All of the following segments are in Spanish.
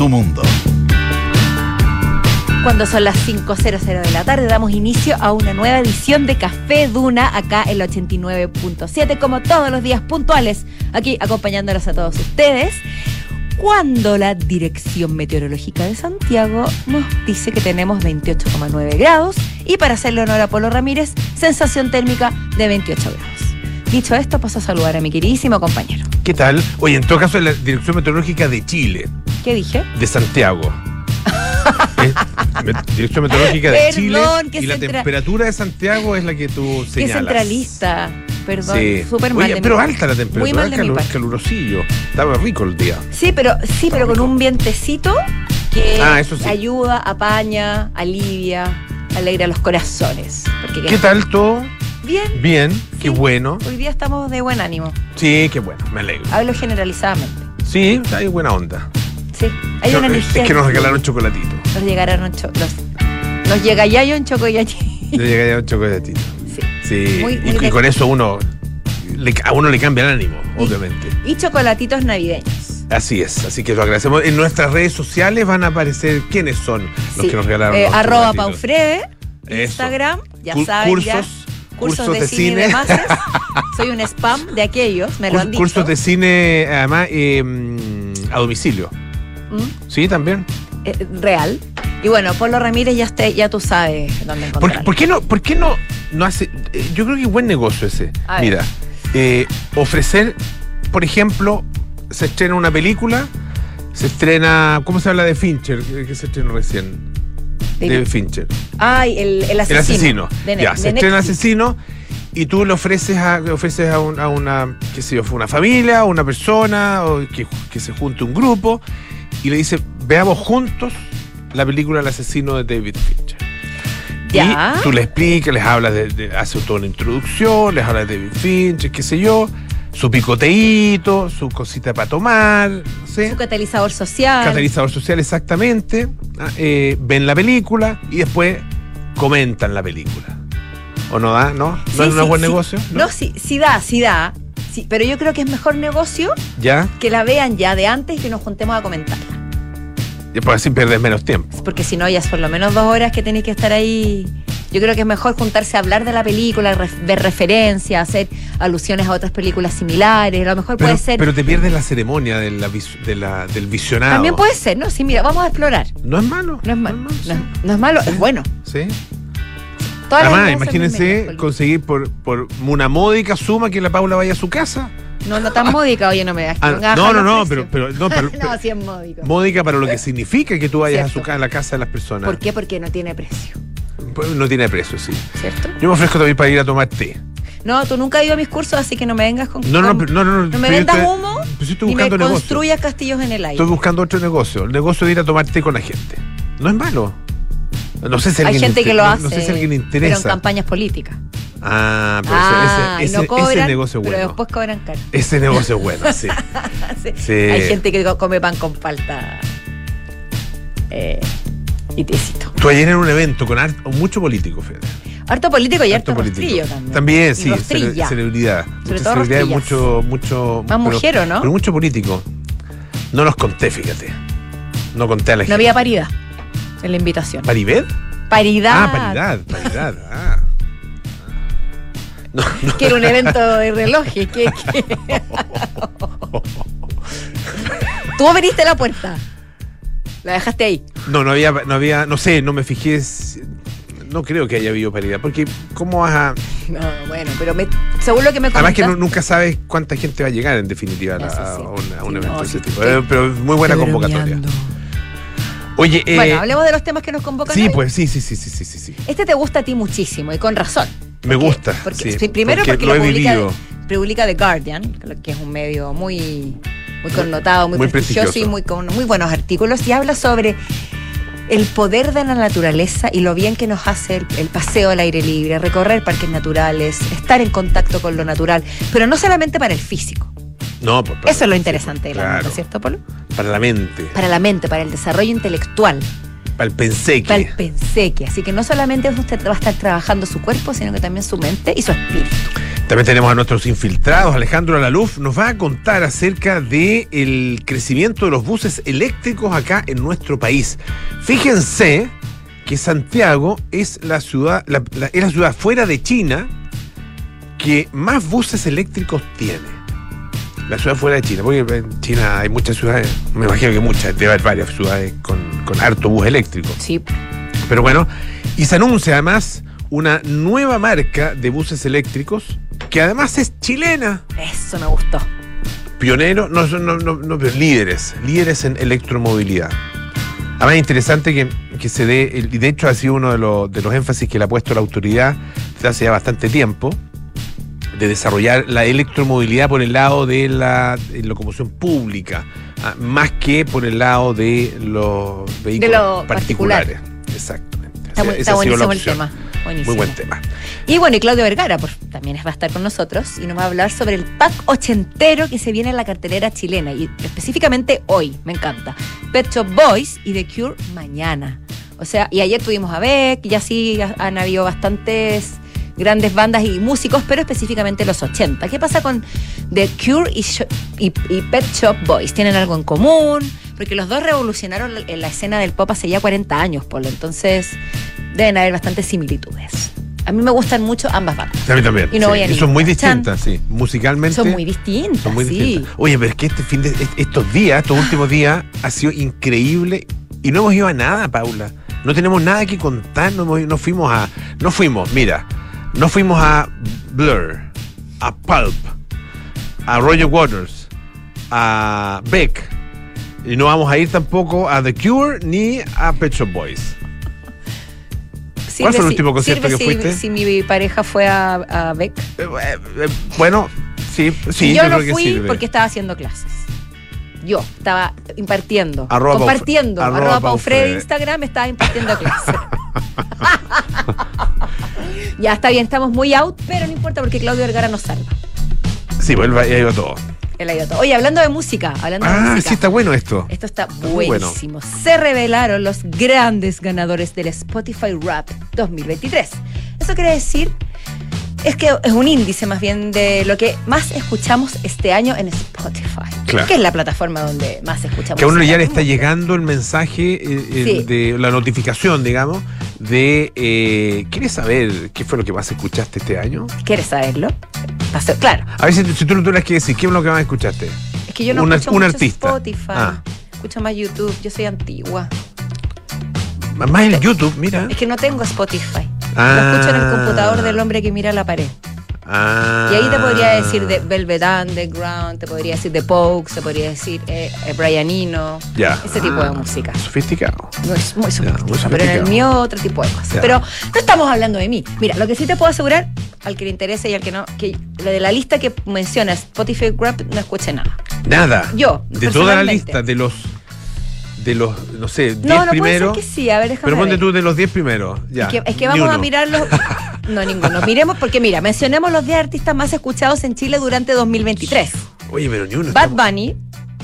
tu mundo. Cuando son las 5.00 de la tarde damos inicio a una nueva edición de Café Duna acá en la 89.7 como todos los días puntuales aquí acompañándolos a todos ustedes cuando la Dirección Meteorológica de Santiago nos dice que tenemos 28,9 grados y para hacerle honor a Polo Ramírez, sensación térmica de 28 grados. Dicho esto, paso a saludar a mi queridísimo compañero. ¿Qué tal? Oye, en todo caso es la Dirección Meteorológica de Chile, ¿Qué dije? de Santiago. Dirección Meteorológica de Perdón, Chile y la temperatura de Santiago es la que tú Qué señalas. centralista. Perdón, Sí. súper mal. Oye, pero mi- alta la temperatura, Muy mal de parte. calurosillo. Estaba rico el día. Sí, pero sí, pero con un vientecito que Ah, sí. ayuda, apaña, alivia, alegra los corazones. Porque ¿Qué tal todo? Bien, Bien, Sí. qué bueno. hoy día estamos de buen ánimo. Sí, qué bueno, me alegro. Hablo generalizadamente. Sí, hay buena onda. Sí, hay una energía. es que nos regalaron chocolatito. Nos llegaron cho- los, nos llega ya yo en chocoyachi. Le llegaría un chocolatito. Sí. Sí, Muy- y, muy y de- con eso uno le- a uno le cambia el ánimo, obviamente. Y chocolatitos navideños. Así es, así que lo agradecemos. En nuestras redes sociales van a aparecer quiénes son los Sí. que nos regalaron. Eh, los arroba chocolatitos. Eso. Instagram, ya Cu- saben cursos, ya. Cursos, de, de cine. Soy un spam de aquellos, me lo Cur- han dicho. cursos de cine, además, eh, a domicilio. ¿Mm? Sí, también. Eh, real. Y bueno, Polo Ramírez ya, esté, ya tú sabes dónde ¿Por, encontrarlo. por qué no, por qué no, no hace? eh, yo creo que es buen negocio ese. A. Mira, eh, ofrecer, por ejemplo, se estrena una película, se estrena, ¿cómo se habla de Fincher? Que se estrenó recién. De Fincher. Ay, el, el asesino. El asesino. De ya, de se estrena asesino y tú le ofreces a, le ofreces a, un- a una, qué sé yo, una familia, una persona, o que, que se junte un grupo y le dice, veamos juntos la película El asesino de David Fincher. Ya. Y tú le explicas, les hablas de, de- hace toda una introducción, les hablas de David Fincher, qué sé yo, su picoteíto, su cosita para tomar, no sé. Su catalizador social. Catalizador social, exactamente. Ah, eh, ven la película y después comentan la película. ¿O no da? ¿No? ¿No Sí, es un sí, buen sí. negocio? No, sí, sí da, sí da. Sí, pero yo creo que es mejor negocio ¿Ya? que la vean ya de antes y que nos juntemos a comentarla. Y pues así pierdes menos tiempo. Porque si no, ya es por lo menos dos horas que tenéis que estar ahí. Yo creo que es mejor juntarse a hablar de la película, ref- ver referencias, hacer alusiones a otras películas similares. A lo mejor Pero, puede ser. pero te pierdes la ceremonia de la vis- de la- del visionado. También puede ser, ¿no? Sí, mira, vamos a explorar. No es malo. No es malo. No, es- no es malo, es bueno. Sí. Todas Además, imagínense conseguir por, por una módica suma que la Paula vaya a su casa. No, no tan módica, oye, no me das. Ah, no, no, no, pero, pero, no, pero, no, sí es módico. módica para lo que significa que tú vayas a, su, a la casa de las personas. ¿Por qué? Porque no tiene precio, Pues No tiene precio, sí. ¿cierto? Yo me ofrezco también para ir a tomar té. No, tú nunca has ido a mis cursos, así que no me vengas con. No, no, con- no, no, no. no me vendas humo ni me construyas castillos en el aire. Estoy buscando otro negocio. El negocio de ir a tomar té con la gente. No es malo. No sé si Hay alguien gente que lo no- hace. No sé si alguien le Pero en interesa. campañas políticas. Ah, pero ah, ese, no cobran, ese negocio es pero bueno. después cobran caro. Ese negocio es bueno, sí. Sí. Sí. Hay gente que co- come pan con palta. Eh, y tecito. Tú ayer en un evento con mucho político, Fede. Harto político y harto, Harto político. también. Sí, cele- celebridad. Sobre todo celebridad mucho, mucho. Más pero- mujer, ¿o no? Pero mucho político. No los conté, fíjate. No conté a la No gente. había paridad en la invitación. ¿Paribet? Paridad. Ah, paridad, paridad. Ah. No, no. Que era un evento de relojes. Que, que- Tú abriste la puerta. La dejaste ahí. No, no había, no había, no sé, no me fijé. No creo que haya habido paridad. Porque, ¿cómo vas a.? No, bueno, pero me, según lo que me Además que nu- nunca sabes cuánta gente va a llegar en definitiva a, sí. un, a un Sí, evento no, de ese tipo. Eh, Pero muy buena convocatoria. Oye, eh, Bueno, hablemos de los temas que nos convocan. sí, hoy. pues sí, sí, sí, sí, sí, sí. Este te gusta a ti muchísimo y con razón. Me Porque- gusta. porque- sí, primero porque, lo lo he publica, vivido. publica The Guardian, que es un medio muy, muy connotado, muy, muy prestigioso, y prestigioso. muy, con muy buenos artículos. Y habla sobre el poder de la naturaleza y lo bien que nos hace el, el paseo al aire libre, recorrer parques naturales, estar en contacto con lo natural, pero no solamente para el físico. No, para- Eso es lo interesante de la claro, nota, ¿cierto, Polo? Para la mente, Para la mente, para el desarrollo intelectual, para el penseque. para el penseque. Así que no solamente usted va a estar trabajando su cuerpo, sino que también su mente y su espíritu. También tenemos a nuestros infiltrados. Alejandro Alaluf nos va a contar acerca del crecimiento de los buses eléctricos acá en nuestro país. Fíjense que Santiago es la ciudad, la- la- es la ciudad fuera de China que más buses eléctricos tiene. La ciudad fuera de China, porque en China hay muchas ciudades, me imagino que muchas, debe haber varias ciudades con, con harto bus eléctrico. Sí. Pero bueno, y se anuncia además una nueva marca de buses eléctricos que además es chilena. Eso me gustó. Pionero, no, no, no, no, líderes, líderes en electromovilidad. Además, es interesante que, que se dé, y de hecho ha sido uno de los, de los énfasis que le ha puesto la autoridad desde hace ya bastante tiempo, de desarrollar la electromovilidad por el lado de la locomoción pública, ah, más que por el lado de los vehículos lo particular. particulares. Exactamente. Está, Esa está buenísimo el tema. Buenísimo. Muy buen tema. Y bueno, y Claudio Vergara pues, también va a estar con nosotros y nos va a hablar sobre el pack ochentero que se viene en la cartelera chilena y específicamente hoy, me encanta. Pet Shop Boys y The Cure mañana. O sea, y ayer tuvimos a Beck y así ha- han habido bastantes grandes bandas y músicos, pero específicamente los 80. ¿Qué pasa con The Cure y, Sho- y- y Pet Shop Boys? ¿Tienen algo en común? Porque los dos revolucionaron la- en la escena del pop hace ya 40 años, Polo. Entonces deben haber bastantes similitudes. A mí me gustan mucho ambas bandas. A mí también. Y no sí. voy a Y son muy. Chan. distintas, sí. Musicalmente. Son muy distintas, son muy sí. distintas. Oye, pero es que este fin de est- estos días, estos últimos días, ha sido increíble y no hemos ido a nada, Paula. No tenemos nada que contar, no, no fuimos a. No fuimos, mira, no fuimos a Blur, a Pulp, a Roger Waters, a Beck. Y no vamos a ir tampoco a The Cure ni a Pet Shop Boys. Sirve fue el si- último concierto que si- fuiste? Si mi pareja fue a, a Beck. Eh, eh, eh, bueno, sí, sí, yo yo no creo que fui sirve. porque estaba haciendo clases. Yo estaba impartiendo, Arroba compartiendo. arroba Arroba, Pau Paufred Instagram estaba impartiendo clases. ya está bien, estamos muy out, pero no importa porque Claudio Vergara nos salva. Sí, vuelve ahí va todo. Él ha ido todo. Oye, hablando de música, hablando de Ah, música. sí, está bueno esto. Esto está bueno. buenísimo. Se revelaron los grandes ganadores del Spotify Rap 2023. Eso quiere decir, es que es un índice más bien de lo que más escuchamos este año en Spotify. Claro. Que es la plataforma donde más escuchamos. Que a uno ya le está llegando el mensaje, eh, Sí. de la notificación, digamos, de eh, ¿quieres saber qué fue lo que más escuchaste este año? ¿Quieres saberlo? Claro, A ver si, tú no tuvieras que decir, ¿qué es lo que más escuchaste? es que yo no escucho un mucho artista. Spotify. Ah. Escucho más YouTube, yo soy antigua. Más el YouTube, mira. Es que no tengo Spotify. Ah. Lo escucho en el computador del hombre que mira la pared. Ah. Y ahí te podría decir de Velvet Underground, te podría decir de Pokes, te podría decir eh, eh, Brian Eno, Ya. ese tipo de Ah, música. Sofisticado. No es muy muy sofisticado, pero en el mío otro tipo de cosas. Pero no estamos hablando de mí. Mira, lo que sí te puedo asegurar, al que le interese y al que no, que lo de la lista que menciona Spotify Rap no escuché nada. Nada. Yo, De toda la lista, de los, de los, no sé, 10 No, no puede primeros. ser que sí, a ver, déjame Pero ponte ver. tú de los 10 primeros. Ya. Es que, es que vamos a mirar los. No, ninguno. Miremos porque, mira, mencionemos los 10 artistas más escuchados en Chile durante 2023. Oye, pero ni uno. Bad estamos- Bunny,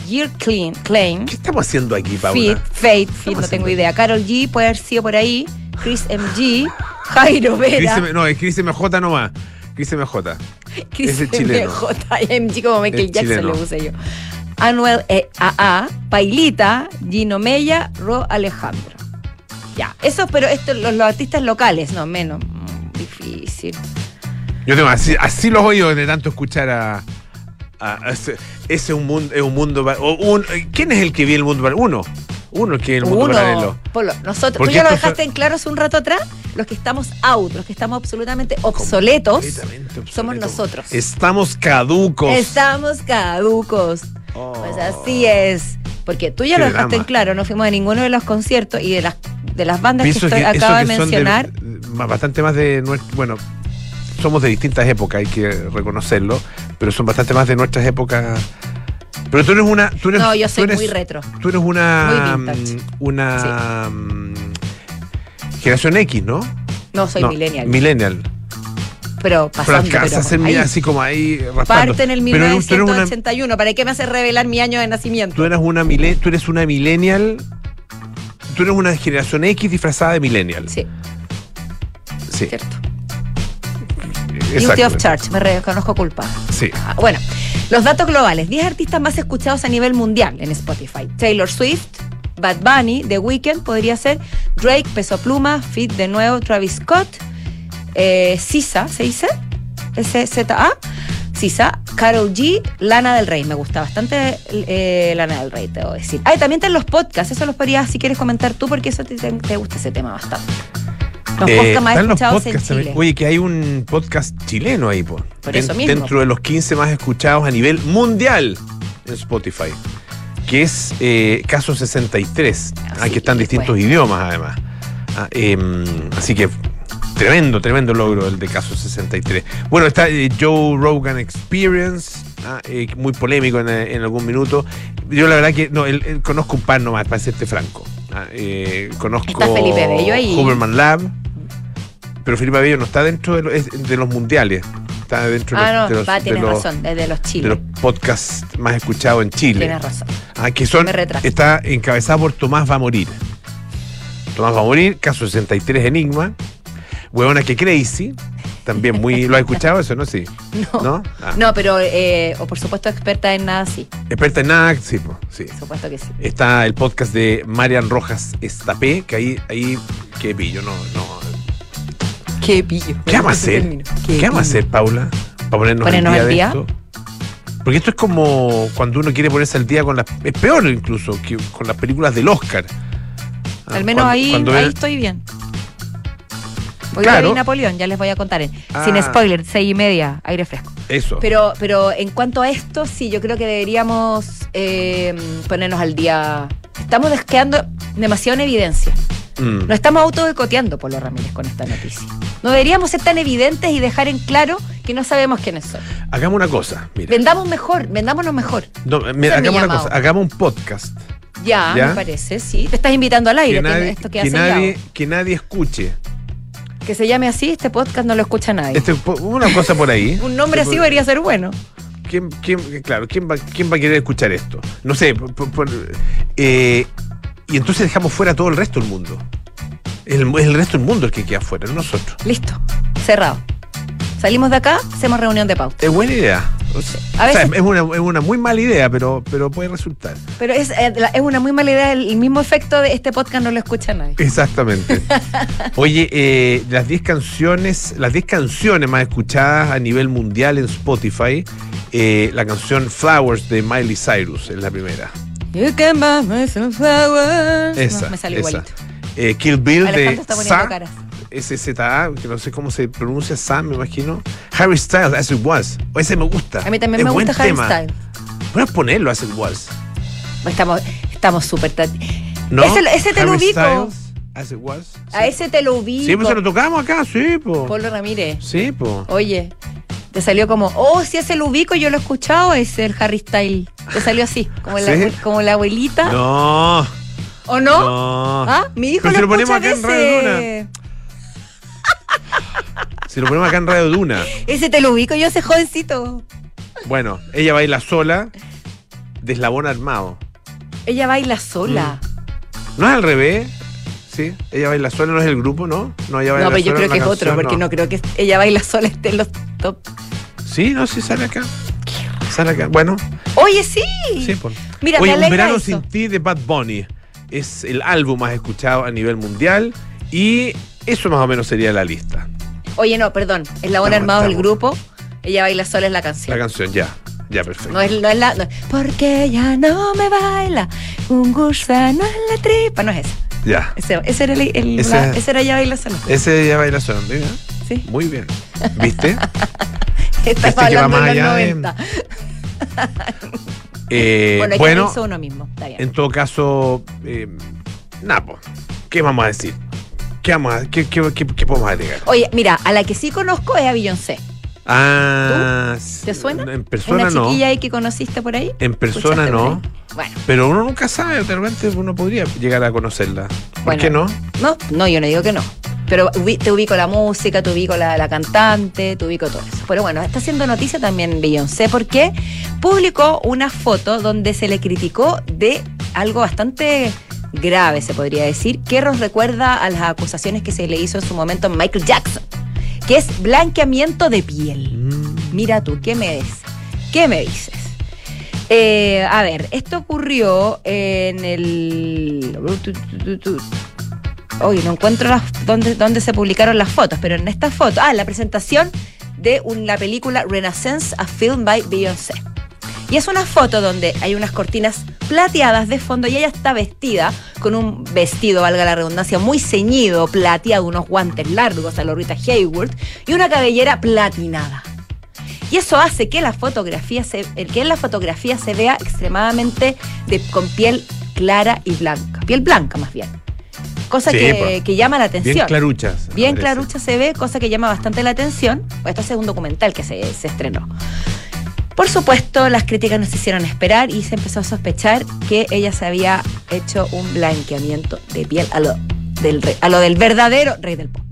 Year Clean, Claim, ¿Qué estamos haciendo aquí, Paula? Fit, Fate, Fit, no tengo idea. Carol G, puede haber sido por ahí. Chris MG, Jairo Chris Vera, M- no, es Chris MJ nomás. Chris MJ. Chris ese chileno. MJ, MG como Michael Es Jackson chileno. le puse yo. Anuel eh, AA, Pailita, Gino Mella, Ro Alejandro. Ya, eso, pero esto, los, los artistas locales, no, menos. mm, Difícil. Yo tengo así, así los oídos de tanto escuchar a. a- a ese, ese es un mundo. Es un mundo un- ¿Quién es el que vive el mundo paralelo? Uno. Uno que el mundo paralelo. Uno, Polo, nosotros, tú ya lo son- dejaste en claro hace un rato atrás, los que estamos out, los que estamos absolutamente obsoletos, Completamente obsoleto. somos nosotros. Estamos caducos. estamos caducos. Oh. Pues así es. Porque tú ya Qué lo dejaste drama. en claro, no fuimos a ninguno de los conciertos y de las, de las bandas Pienso que, estoy- que acabo de mencionar. bastante más de. Bueno, somos de distintas épocas, hay que reconocerlo. Pero son bastante más de nuestras épocas. Pero tú eres una. Tú eres, no, yo soy eres- muy retro. Tú eres una. Muy mm, Una. mm, Generación X, ¿no? No, soy No, millennial. Millennial. Pero pasando. pero mira, ahí. así como ahí raspando. Parte en el Pero tú eres una, 1981. ¿Para qué me hace revelar mi año de nacimiento? tú eres una tú eres una millennial. Tú eres una generación X disfrazada de millennial. Sí, Sí. cierto. Guilty of. Church, me reconozco culpable. Sí. Ah, Bueno, los datos globales. 10 artistas más escuchados a nivel mundial en Spotify. Taylor Swift, Bad Bunny, The Weeknd podría ser, Drake, Peso Pluma, Fit de nuevo, Travis Scott, eh, Sisa, ¿se dice? S-Z-A. Sisa, Carol G, Lana del Rey. Me gusta bastante eh, Lana del Rey, te debo decir. Ah, y también están los podcasts. Eso los podrías, si quieres comentar tú, porque eso te, gusta ese tema bastante. Los Eh, podcasts más escuchados en Chile. Oye, que hay un podcast chileno ahí, po. Por eso mismo. Dentro de los 15 más escuchados a nivel mundial en Spotify. Que es eh, Caso 63. Ah, Aquí están pues. distintos idiomas, además. Ah, em, así que tremendo, tremendo logro el de Caso 63. Bueno, está eh, Joe Rogan Experience. ah, eh, muy polémico en, en algún minuto. Yo la verdad que no, el- conozco un par nomás, para serte franco. Ah, eh, conozco Está Felipe Bello ahí. Huberman Lab, pero Felipe Bello no está dentro de, lo- es de los mundiales. Está dentro de Ah, los, de no, los- va, de los- razón, es de los de Chile. los podcasts más escuchados en Chile. Tienes razón. Ah, que son, está encabezado por Tomás Va a Morir. Tomás Va a Morir, caso 63 Enigma. Huevona que Crazy. También muy. ¿Lo has escuchado eso, no? Sí. No, ¿No? Ah. no pero, eh, o por supuesto, experta en nada, sí. Experta en nada, sí, po, sí. Por supuesto que sí. Está el podcast de Marian Rojas Estapé, que ahí, ahí, qué pillo, no, no. Qué pillo. ¿Qué vamos a hacer? ¿Qué, vamos a hacer, Paula? Para ponernos, ¿Ponernos al al día, día? de esto. Porque esto es como cuando uno quiere ponerse al día con las. Es peor incluso que con las películas del Oscar. Al menos cuando- ahí, cuando ahí ven- estoy bien. Hoy Claro. Napoleón, ya les voy a contar. en- Ah. Sin spoiler, seis y media, aire fresco. Eso. Pero, pero en cuanto a esto, sí, yo creo que deberíamos eh, ponernos al día. Estamos quedando demasiado en evidencia. Mm. Nos estamos auto Polo Ramírez, con esta noticia. No deberíamos ser tan evidentes y dejar en claro que no sabemos quiénes son. Hagamos una cosa, mira. Vendamos mejor, vendámonos mejor. No, mira, hagamos una cosa, hagamos un podcast. Ya, ¿Ya? me parece, sí. Te estás invitando al aire, Que que nadie, esto que, sellado. nadie, que nadie escuche. Que se llame así, este podcast no lo escucha nadie. Este, una cosa por ahí. Un nombre así debería ser bueno. ¿Quién, quién, claro, ¿quién va, ¿quién va a querer escuchar esto? No sé. por- eh, y entonces dejamos fuera todo el resto del mundo. El, el resto del mundo el que queda fuera, no nosotros. Listo, cerrado. Salimos de acá, hacemos reunión de pauta. Es buena idea. A o sea, veces- es, una, es una muy mala idea, pero, pero puede resultar. Pero es, eh, es una muy mala idea, el, mismo efecto de este podcast no lo escucha nadie. Exactamente. Oye, eh, las 10 canciones, las 10 canciones más escuchadas a nivel mundial en Spotify, eh, la canción Flowers de Miley Cyrus es la primera. You can buy me some flowers. Esa. No, me salió esa. igualito. Eh, Kill Bill Alejandro de está Sa, caras. SZA, que no sé cómo se pronuncia Sam, me imagino. Harry Styles, As It Was. O ese me gusta. A mí también Es me gusta Harry. Styles. Puedes ponerlo, As It Was. Estamos estamos súper... tati- ¿No? Ese, ese te lo ubico. Styles, As It Was. A ese te lo ubico. Sí, pues se lo tocamos acá, sí, po. Polo Ramírez. Sí, po. Oye, te salió como, oh, si ese lo ubico, yo lo he escuchado, es el Harry Style. Te salió así, como, la, ¿Sí? abue- como la abuelita. No. ¿O no? No. ¿Ah? Mi hijo Pero lo, si lo ponemos acá en Radio veces. Si lo ponemos acá en Radio Duna. Ese te lo ubico yo, ese jovencito. Bueno, ella baila sola, de eslabón armado. Ella baila sola. ¿No es al revés? Sí, ella baila sola, no es el grupo, ¿no? No, ella baila No, pero yo creo que es otro, porque no. creo que ella baila sola esté en los top. Sí, no, sí sale acá. Sale acá. Bueno, Oye, sí. sí, por. Mira, Oye, me Un verano eso. sin ti de Bad Bunny. Es el álbum más escuchado a nivel mundial y eso más o menos sería la lista. Oye, no, perdón. Es la buena armado del grupo. Ella baila sola es la La canción. canción, ya. Ya, perfecto. No es, no es la. no porque ella no me baila. Un gusano en la tripa. No es esa. Ya. Ese, ese era el, el- Ese- la- ese era ya baila sola. Ese ella baila sola, mira. Sí. Muy bien. ¿Viste? Estaba Este que va hablando más de los allá de- 90. Eh, bueno, hay bueno, que uno mismo. Está bien. en todo caso, eh, nada, po. ¿qué vamos a decir? ¿Qué, vamos a, qué, qué- qué- qué podemos agregar? Oye, mira, a la que sí conozco es a Beyoncé. Ah, ¿Te suena? En persona Una no. chiquilla ahí que conociste por ahí. En persona ¿Escuchaste por no. Bueno, Pero uno nunca sabe, de repente uno podría llegar a conocerla. ¿Por Bueno. qué no? no, no, yo no digo que no. Pero te ubico la música, te ubico la, la cantante, te ubico todo eso. Pero bueno, está haciendo noticia también Beyoncé porque publicó una foto donde se le criticó de algo bastante grave, se podría decir, que nos recuerda a las acusaciones que se le hizo en su momento a Michael Jackson. que es blanqueamiento de piel. Mm. Mira tú, ¿qué me dices? ¿Qué me dices? Eh, a ver, esto ocurrió en el... Oye, no encuentro las, dónde, dónde se publicaron las fotos, pero en esta foto, ah, la presentación de un- la película Renaissance, a film by Beyoncé. Y es una foto donde hay unas cortinas plateadas de fondo y ella está vestida con un vestido, valga la redundancia, muy ceñido, plateado, unos guantes largos a la Rita Hayworth y una cabellera platinada. Y eso hace que la fotografía se, que en la fotografía se vea extremadamente de, con piel clara y blanca. Piel blanca más bien. Cosa Sí, que, pues. que llama la atención. Bien claruchas. Bien parece. clarucha se ve, cosa que llama bastante la atención. Esto es un documental que se, se estrenó. Por supuesto, las críticas nos hicieron esperar y se empezó a sospechar que ella se había hecho un blanqueamiento de piel a lo del, verdadero rey del pop.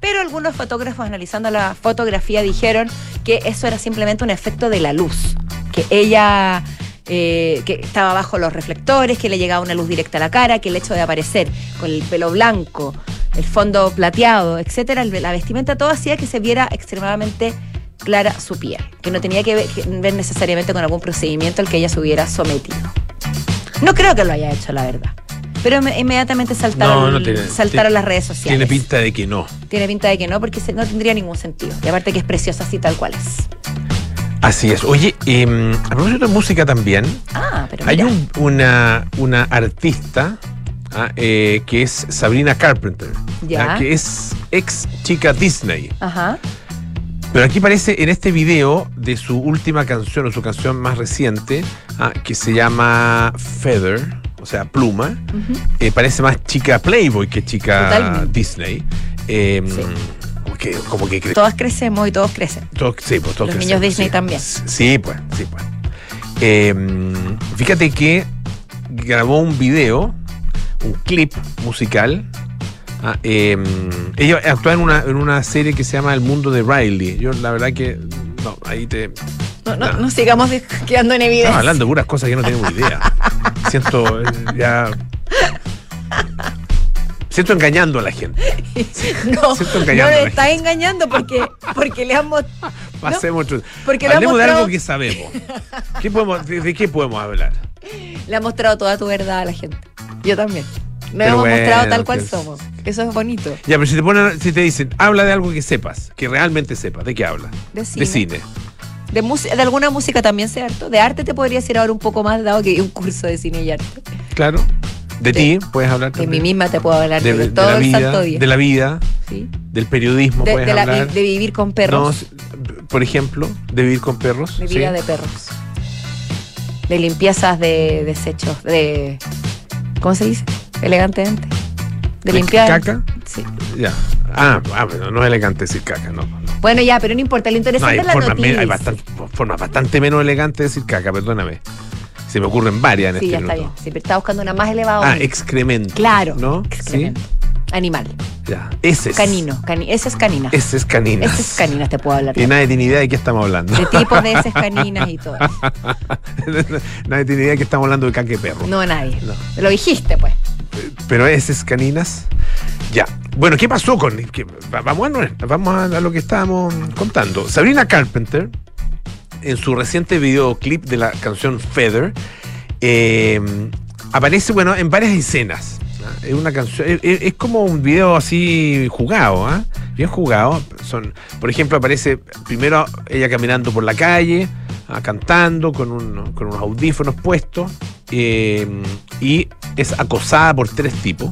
Pero algunos fotógrafos analizando la fotografía dijeron que eso era simplemente un efecto de la luz, que ella eh, que estaba bajo los reflectores, que le llegaba una luz directa a la cara, que el hecho de aparecer con el pelo blanco, el fondo plateado, etcétera, la vestimenta, todo hacía que se viera extremadamente clara su piel, que no tenía que ver, que ver necesariamente con algún procedimiento al que ella se hubiera sometido. No creo que lo haya hecho, la verdad. Pero inme- inmediatamente saltaron, No, no tiene- saltaron tiene- las redes sociales. Tiene pinta de que no. Tiene pinta de que no, porque no tendría ningún sentido. Y aparte que es preciosa así tal cual es. Así es. Oye, em, a propósito de música también, Ah, pero hay un- una, una artista ah, eh, que es Sabrina Carpenter, Ya. ah, que es ex chica Disney. Ajá. Pero aquí parece en este video de su última canción o su canción más reciente, ah, que se llama Feather, o sea, pluma, eh, parece más chica Playboy que chica Totalmente. Disney. Em, Sí. que, como que cre- Todas crecemos y todos crecen. todos- sí, pues, todos Los crecemos, niños Disney sí. también. Sí, pues, sí, pues. Em, fíjate que grabó un video, un clip musical. Ah, em, ella actúa en una, en una serie que se llama El Mundo de Riley. Yo la verdad que no, ahí te No, no, No. no sigamos quedando en evidencia. estamos hablando de puras cosas que no tenemos idea. Siento eh, ya siento engañando a la gente. No, Siento no engañando a le está engañando porque, porque le han mos- Pasemos otro- porque le ha Hablemos de mostrado- algo que sabemos. ¿Qué podemos, de, de qué podemos hablar? le ha mostrado toda tu verdad a la gente. Yo también. Pero hemos bueno, mostrado tal cual que- somos. Eso es bonito. Ya, pero si te ponen, si te dicen, habla de algo que sepas, que realmente sepas, ¿de qué habla? De cine. De cine. De, alguna música también harto. De arte te podría decir ahora un poco más, dado que hay un curso de cine y arte. Claro. De, De- ti puedes hablar De mí también. misma te puedo hablar de, de, todo la el vida, santo día. de la vida, ¿sí? del periodismo de, puedes de la- hablar. de vivir con perros. No, por ejemplo, de vivir con perros. de ¿sí? vida de perros. De limpiezas de desechos. De. ¿Cómo se dice? Elegantemente. De ¿De limpiar. caca? Sí. Ya. Ah, ah, pero no es elegante decir caca, no. no. Bueno, ya, pero no importa. Lo No, interesante hay es la noticia. hay bastante, formas bastante menos elegantes de decir caca, perdóname. Se me ocurren varias en Sí, este ya está minuto. bien. Siempre está buscando una más elevada. Ah, excremento. Claro. ¿No? Excremento. Animal. Ya. Ese es. Canino. Cani ese es canina. Ese es caninas. Ese es caninas, te puedo hablar. Y nadie tiene idea de qué estamos hablando. De tipos de heces caninas y todo. nadie tiene idea de que estamos hablando de caca de perro. No nadie. No. Lo dijiste, pues. Pero ese es caninas. Ya. Bueno, ¿qué pasó con.? qué- va- vamos, a, vamos a lo que estábamos contando. Sabrina Carpenter, en su reciente videoclip de la canción Feather, eh, aparece, bueno, en varias escenas. Es una canción. Es como un video así jugado, ¿ah? Bien jugado. Son, por ejemplo, aparece primero ella caminando por la calle, ¿ah? cantando con, un- con unos audífonos puestos. eh, y es acosada por tres tipos.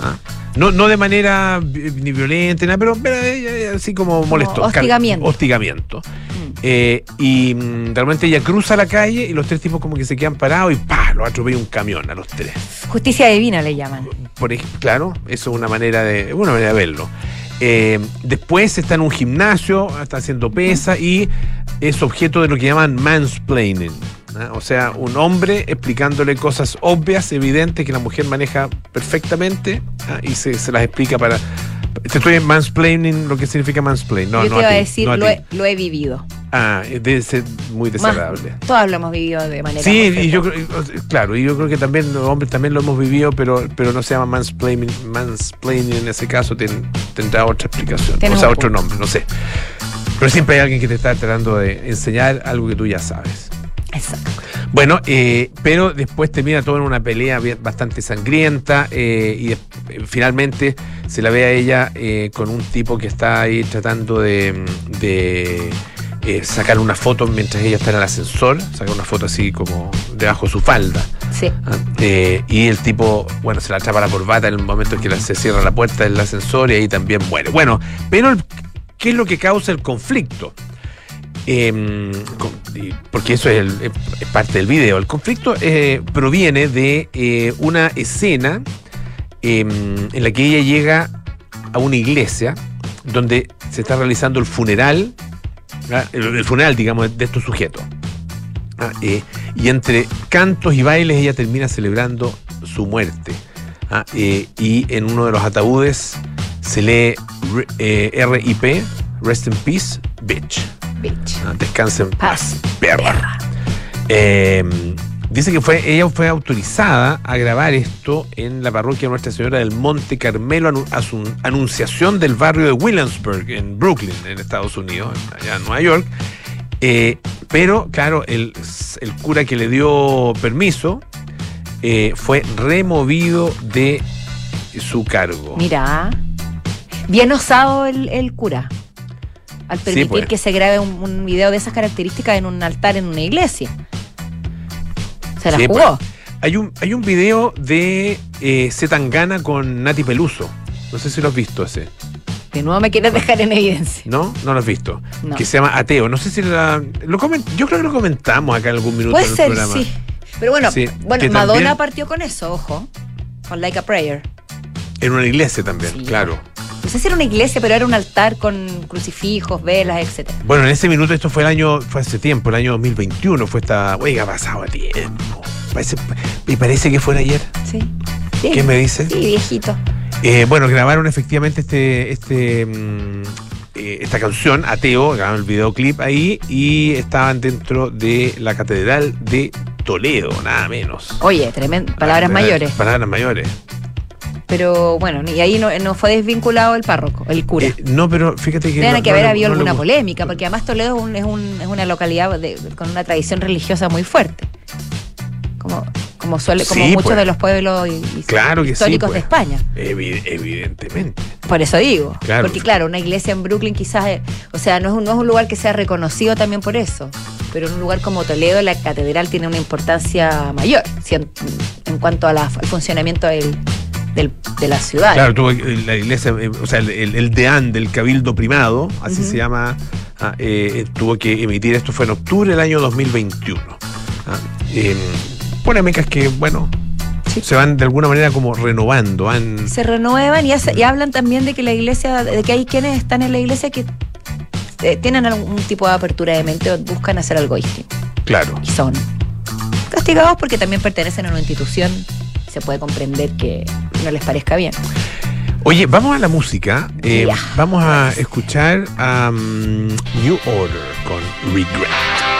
¿ah? No, no de manera ni violenta, nada, pero, pero, así como molesto. hostigamiento. Hostigamiento. Mm. Eh, y mm, de repente ella cruza la calle y los tres tipos como que se quedan parados y ¡pa! Los atropella un camión a los tres. Justicia divina le llaman. Por claro, eso es una manera de, una manera de verlo. Eh, después está en un gimnasio, está haciendo pesa y es objeto de lo que llaman mansplaining. O sea, un hombre explicándole cosas obvias, evidentes, que la mujer maneja perfectamente y se las explica para... Te estoy mansplaining lo que significa mansplain. No, Yo no te iba a ti, decir, no lo, he, lo he vivido. Ah, debe ser muy desagradable. Más, todos lo hemos vivido de manera Sí, y yo creo, claro, y yo creo que también los hombres también lo hemos vivido, pero, pero no se llama mansplaining, mansplaining en ese caso, ten- tendrá otra explicación, o sea, otro nombre, no sé. Pero siempre hay alguien que te está tratando de enseñar algo que tú ya sabes. Exacto. Bueno, eh, pero después termina todo en una pelea bastante sangrienta eh, y eh, finalmente se la ve a ella eh, con un tipo que está ahí tratando de, de, eh, sacar una foto mientras ella está en el ascensor, sacar una foto así como debajo de su falda. Sí. Ah, y el tipo, bueno, se la atrapa la corbata en el momento en que se cierra la puerta del ascensor y ahí también muere. Bueno, pero ¿qué es lo que causa el conflicto? Em, porque eso es, es parte del video. El conflicto eh, proviene de eh, una escena em, en la que ella llega a una iglesia donde se está realizando el funeral, el, funeral, digamos, de estos sujetos. Eh, y entre cantos y bailes ella termina celebrando su muerte. Ah, eh, y en uno de los ataúdes se lee eh, RIP, Rest in Peace, Bitch. Bitch. Ah, Descansa en paz, Paz, perra. perra. Eh, dice que fue, ella fue autorizada a grabar esto en la parroquia Nuestra Señora del Monte Carmelo, anu- a su anunciación del barrio de Williamsburg, en Brooklyn, en Estados Unidos, allá en Nueva York. Eh, pero, claro, el, el cura que le dio permiso eh, fue removido de su cargo. Mira, bien osado el, el cura al Sí, permitir pues. que se grabe un, un video de esas características en un altar en una iglesia. Se la Sí, jugó. Hay un, hay un video de eh, Zetangana con Nati Peluso. No sé si lo has visto ese. De nuevo me quieres dejar en evidencia. ¿No? No lo has visto. No. Que se llama Ateo. No sé si la, lo yo creo que lo comentamos acá en algún minuto Puede en el ser, programa. sí. Pero bueno, Sí, bueno Madonna también- partió con eso, ojo. Con Like a Prayer. En una iglesia también, Sí. claro. No sé si era una iglesia, pero era un altar con crucifijos, velas, etcétera. Bueno, en ese minuto, esto fue el año, fue hace tiempo, el año 2021, fue esta. Oiga, pasado tiempo. Parece, me parece que fue ayer. Sí. ¿Qué me dice? Sí, viejito. Eh, bueno, grabaron efectivamente este, este, mm, eh, esta canción, Ateo, grabaron el videoclip ahí y estaban dentro de la Catedral de Toledo, nada menos. Oye, tremendo. Palabras- mayores. Palabras mayores. Pero bueno, y ahí no, no fue desvinculado el párroco, el cura. Eh, no, pero fíjate que. Tiene no- que haber habido alguna polémica, porque además Toledo es, un- es, un- es una localidad de- con una tradición religiosa muy fuerte. Como, como suele, como Sí, muchos pues. de los pueblos y- y Claro que sí, históricos pues. de España. Evi- evidentemente. Por eso digo. Claro. Porque claro, una iglesia en Brooklyn quizás, eh, o sea, no es, un, no es un lugar que sea reconocido también por eso. Pero en un lugar como Toledo, la catedral tiene una importancia mayor si en, en cuanto a la- al funcionamiento del, del- de la ciudad. Claro, tuvo que- la iglesia, eh, o sea, el, el, deán del Cabildo Primado, así se llama, ah, eh, tuvo que emitir, esto fue en octubre del año 2021. Ah, eh, polémicas que, bueno, Sí. se van de alguna manera como renovando. han- se renuevan y, hace- y hablan también de que la iglesia, de que hay quienes están en la iglesia que eh, tienen algún tipo de apertura de mente o buscan hacer algo distinto. claro. Y son castigados porque también pertenecen a una institución. Se puede comprender que no les parezca bien. Oye, vamos a la música. Eh. Vamos a escuchar a mm, New Order con. Regret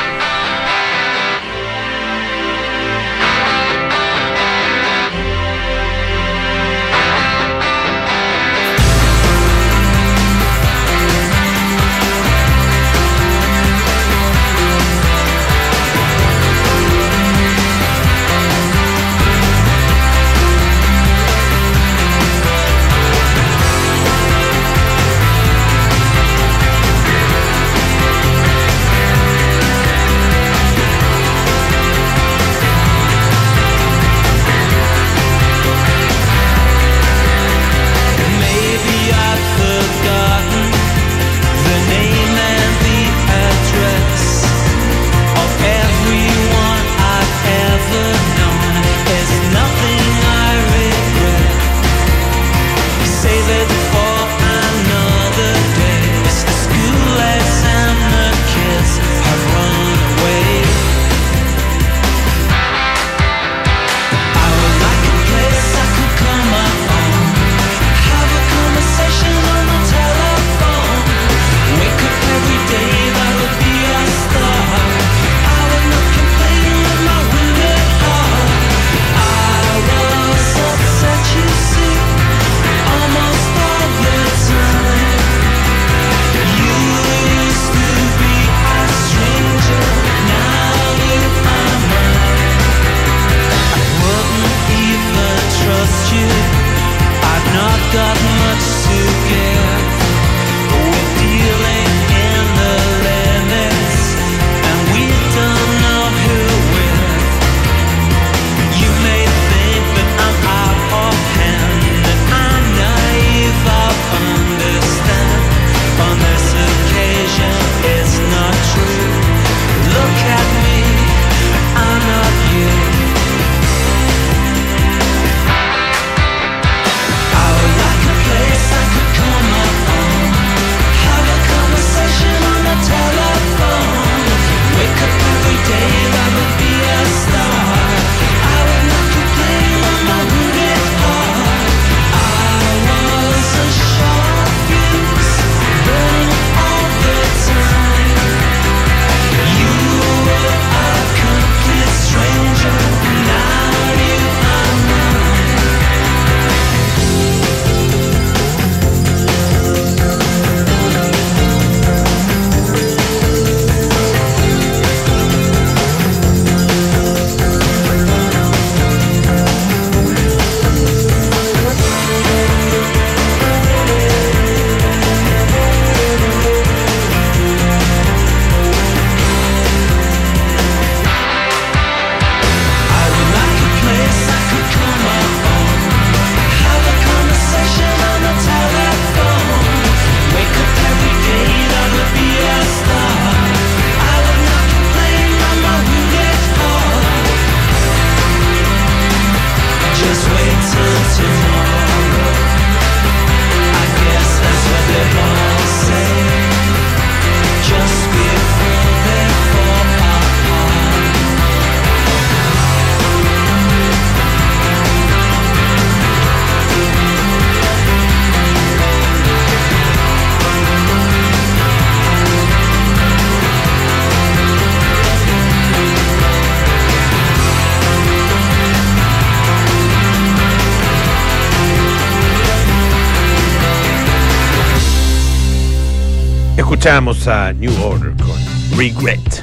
Escuchamos a New Order con Regret.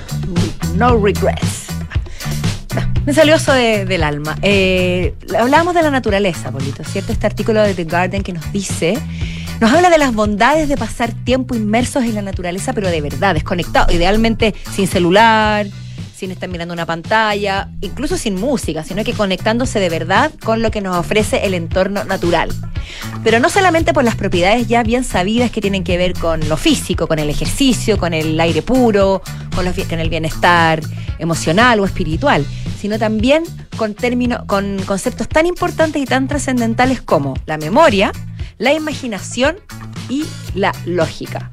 No regrets. Me salió eso de- del alma. Eh, hablábamos de la naturaleza, Polito, ¿cierto? Este artículo de The Garden que nos dice, nos habla de las bondades de pasar tiempo inmersos en la naturaleza, pero de verdad, desconectado, idealmente sin celular, sin estar mirando una pantalla, incluso sin música, sino que conectándose de verdad con lo que nos ofrece el entorno natural. Pero no solamente por las propiedades ya bien sabidas que tienen que ver con lo físico, con el ejercicio, con el aire puro, con, el bienestar emocional o espiritual, sino también con, términos, con conceptos tan importantes y tan trascendentales como la memoria, la imaginación y la lógica.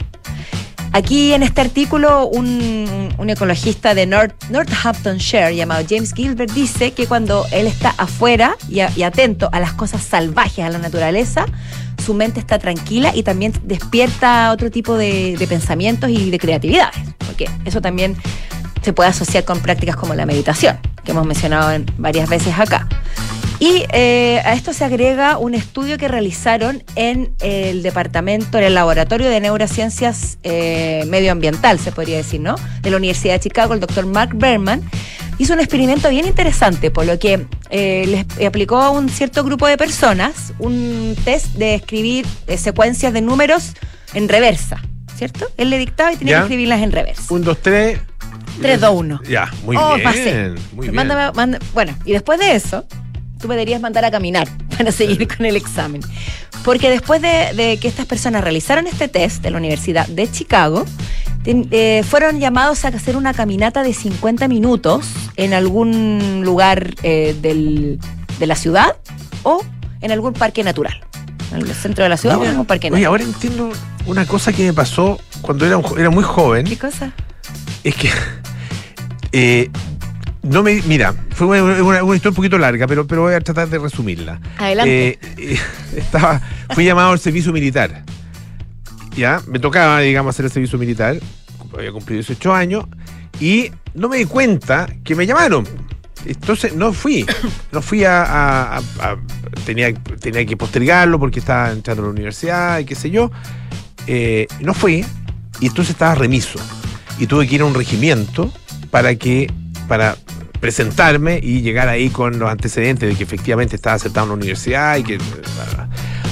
Aquí en este artículo, un, un ecologista de North, Northamptonshire llamado James Gilbert dice que cuando él está afuera y, y atento a las cosas salvajes, a la naturaleza, su mente está tranquila y también despierta otro tipo de, de pensamientos y de creatividades, porque eso también se puede asociar con prácticas como la meditación, que hemos mencionado en- varias veces acá. Y eh, a esto se agrega un estudio que realizaron en el departamento, en el laboratorio de neurociencias eh, medioambiental, se podría decir, ¿no? De la Universidad de Chicago, el doctor Mark Berman. Hizo un experimento bien interesante, por lo que eh, les aplicó a un cierto grupo de personas un test de escribir eh, secuencias de números en reversa, ¿cierto? Él le dictaba y tenía Ya. que escribirlas en reversa. Un, dos, tres. 3, 2, 1. Ya, muy Oh, bien. pasé. Muy bien. Mándame- manda- bueno, y después de eso, tú me deberías mandar a caminar para seguir con el examen. Porque después de, de que estas personas realizaron este test de la Universidad de Chicago, eh, fueron llamados a hacer una caminata de 50 minutos en algún lugar eh, del- de la ciudad o en algún parque natural. En el centro de la ciudad o en algún parque Oye, natural. ahora entiendo una cosa que me pasó cuando era, un era muy joven. ¿Qué cosa? Es que. eh, no me. Mira, fue una, una- una historia un poquito larga, pero, pero voy a tratar de resumirla. Adelante. Eh, eh, estaba, fui llamado al servicio militar. Ya, me tocaba, digamos, hacer el servicio militar. Había cumplido 18 años. Y no me di cuenta que me llamaron. Entonces no fui. No fui a. a- a- a- tenía, tenía que postergarlo porque estaba entrando a la universidad y qué sé yo. Eh, no fui. Y entonces estaba remiso. Y tuve que ir a un regimiento para que. para presentarme y llegar ahí con los antecedentes de que efectivamente estaba aceptado en la universidad y que.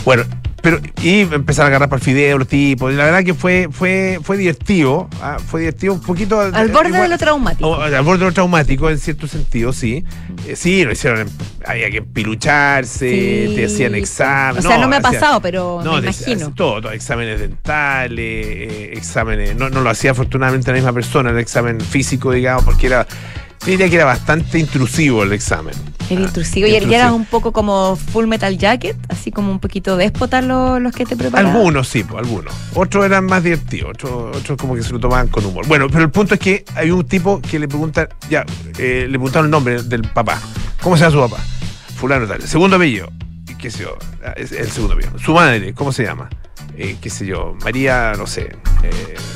Bueno, pero. Y empezar a agarrar para el fideo los tipos. Y la verdad que fue, fue, fue divertido. ah, Fue divertido un poquito. Al borde igual- de lo traumático. o, al borde de lo traumático, en cierto sentido, sí. Eh, sí, lo hicieron, había que pilucharse, Sí. te hacían exámenes. O sea, no me ha hacían- pasado, pero no, me te- imagino. todo, todo, exámenes dentales, eh, exámenes. No, no lo hacía afortunadamente la misma persona, el examen físico, digamos, porque era. Yo diría que era bastante intrusivo el examen. Era Ah, intrusivo. Y eras un poco como Full Metal Jacket, así como un poquito déspota los, los que te preparaban. Algunos sí, pues, algunos. Otros eran más divertidos, otros, otros como que se lo tomaban con humor. Bueno, pero el punto es que hay un tipo que le pregunta, ya, eh, le preguntaron el nombre del papá. ¿Cómo se llama su papá? Fulano tal. Segundo apellido. ¿Qué sé yo? Ah, Es el segundo apellido. Su madre, ¿cómo se llama? Eh, ¿Qué sé yo? María, no sé.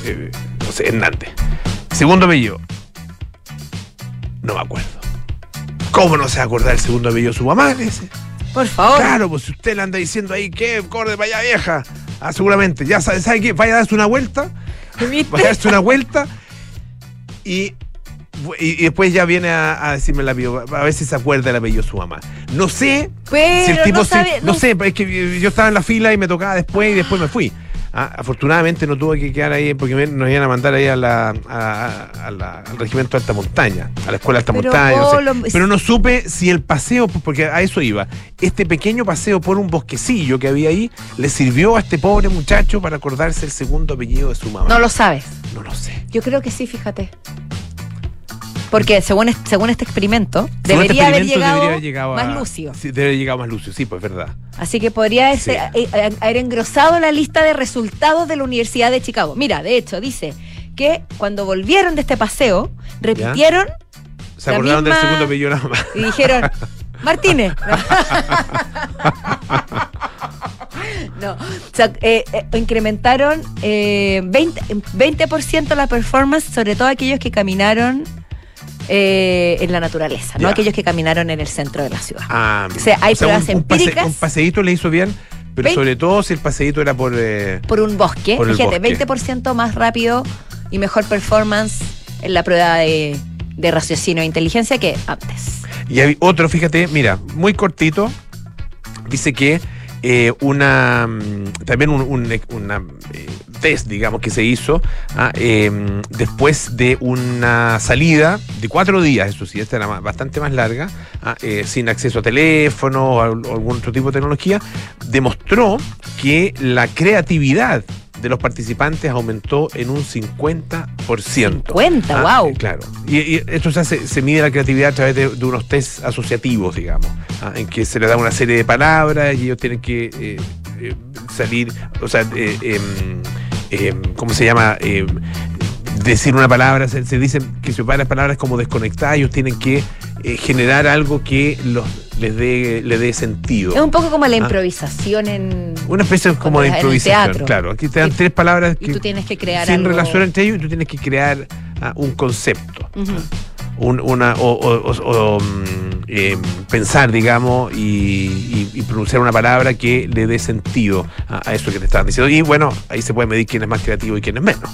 eh, no sé, Hernández. Segundo apellido. No me acuerdo. ¿Cómo no se va a acordar el segundo apellido de su mamá? Por favor. Claro, pues si usted le anda diciendo ahí que corre para allá vieja, ah, seguramente, ya sabe, ¿sabe qué? Vaya a darse una vuelta, ¿Viste? vaya a darse una vuelta y, y, y después ya viene a, a decirme el apellido, a ver si se acuerda el apellido de su mamá. No sé Pero si el tipo no sabe- no, no- sé, es que yo estaba en la fila y me tocaba después y después me fui. Ah, afortunadamente no tuve que quedar ahí porque nos iban a mandar ahí a la, a- a la- al regimiento de alta montaña, a la escuela de alta Pero, montaña. no sé. Polo, Pero no supe si el paseo, porque a eso iba, este pequeño paseo por un bosquecillo que había ahí le sirvió a este pobre muchacho para acordarse el segundo apellido de su mamá. No lo sabes. No lo sé. Yo creo que sí, fíjate. Porque según, según este experimento, Según este debería, haber experimento, llegado debería haber llegado más a- lúcido. Sí, debería haber llegado más lúcido, sí, pues verdad. Así que podría Sí. ese- eh, eh, haber engrosado la lista de resultados de la Universidad de Chicago. Mira, de hecho, dice que cuando volvieron de este paseo, repitieron Se La acordaron del segundo mamá. y dijeron, Martínez. No, o sea, eh, eh, incrementaron eh, 20%, 20 la performance, sobre todo aquellos que caminaron eh, en la naturaleza, no Ya. aquellos que caminaron en el centro de la ciudad. Ah, O sea, hay pruebas un, un pase- empíricas. un paseíto le hizo bien, pero sobre todo si el paseíto era por... eh, por un bosque. Por Fíjate, bosque. 20% más rápido y mejor performance en la prueba de, de raciocinio e inteligencia que antes. Y hay otro, fíjate, mira, muy cortito, dice que eh, una mm, también un, un- una eh, test, digamos, que se hizo ah, eh, después de una salida de cuatro días, eso sí, esta era bastante más larga, ah, eh, sin acceso a teléfono o algún otro tipo de tecnología, demostró que la creatividad de los participantes aumentó en un 50%. 50, Ah, guau. eh, Claro. Y, y esto se, se mide la creatividad a través de, de unos test asociativos, digamos, ah, en que se le da una serie de palabras y ellos tienen que eh, eh, salir, o sea, eh, em, em, ¿cómo se llama? Decir una palabra, se, se dicen que se las palabras como desconectadas, ellos tienen que eh, generar algo que los, les dé le dé sentido. Es un poco como la Ah. improvisación en. Una especie como de improvisación, teatro. claro. Aquí te dan Y- tres palabras Y que tú tienes que crear sin algo. relación entre ellos y tú tienes que crear ah, un concepto. Un- una, o, o- o- o, mm, eh, pensar, digamos, y, y- y pronunciar una palabra que le dé sentido a, a eso que te estaban diciendo. Y bueno, ahí se puede medir quién es más creativo y quién es menos.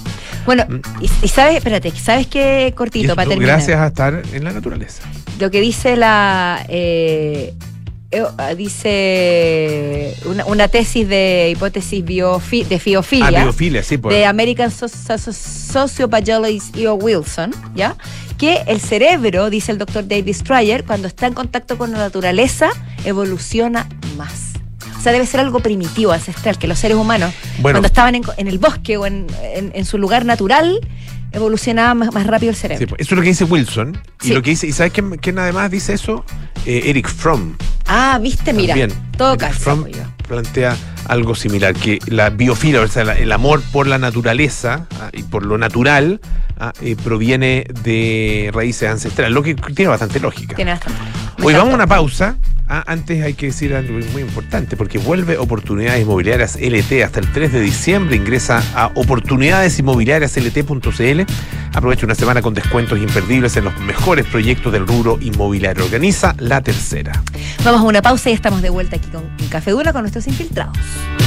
Bueno, Mm. y, y sabes, espérate, ¿sabes qué cortito para terminar? gracias a estar en la naturaleza. Lo que dice la. eh, eh, dice una, una tesis de hipótesis biofi- de Ah, fiofilia. biofilia, sí, pues. de American So- So- Sociopathology E.O. Wilson, ¿ya? Que el cerebro, dice el doctor David Stryer, cuando está en contacto con la naturaleza, evoluciona más. O sea, debe ser algo primitivo, ancestral, que los seres humanos, Bueno. cuando estaban en, en el bosque o en, en- en su lugar natural, evolucionaba más, más rápido el cerebro. Sí, pues, eso es lo que dice Wilson. Sí. Y lo que dice, ¿y sabes quién, quién además dice eso? Eh, Eric Fromm. Ah, viste, mira, También. todo Eric calza, Fromm pollo. plantea algo similar, que la biofilia, o sea, el amor por la naturaleza ah, y por lo natural ah, eh, proviene de raíces ancestrales, lo que tiene bastante lógica. Tiene bastante. Hoy vamos a una pausa. Ah, antes hay que decir algo muy importante, porque vuelve Oportunidades Inmobiliarias LT hasta el 3 de diciembre. Ingresa a oportunidadesinmobiliariaslt.cl. Aprovecha una semana con descuentos imperdibles en los mejores proyectos del rubro inmobiliario. Organiza la tercera. Vamos a una pausa y estamos de vuelta aquí con Café Dura con nuestros infiltrados. Peace.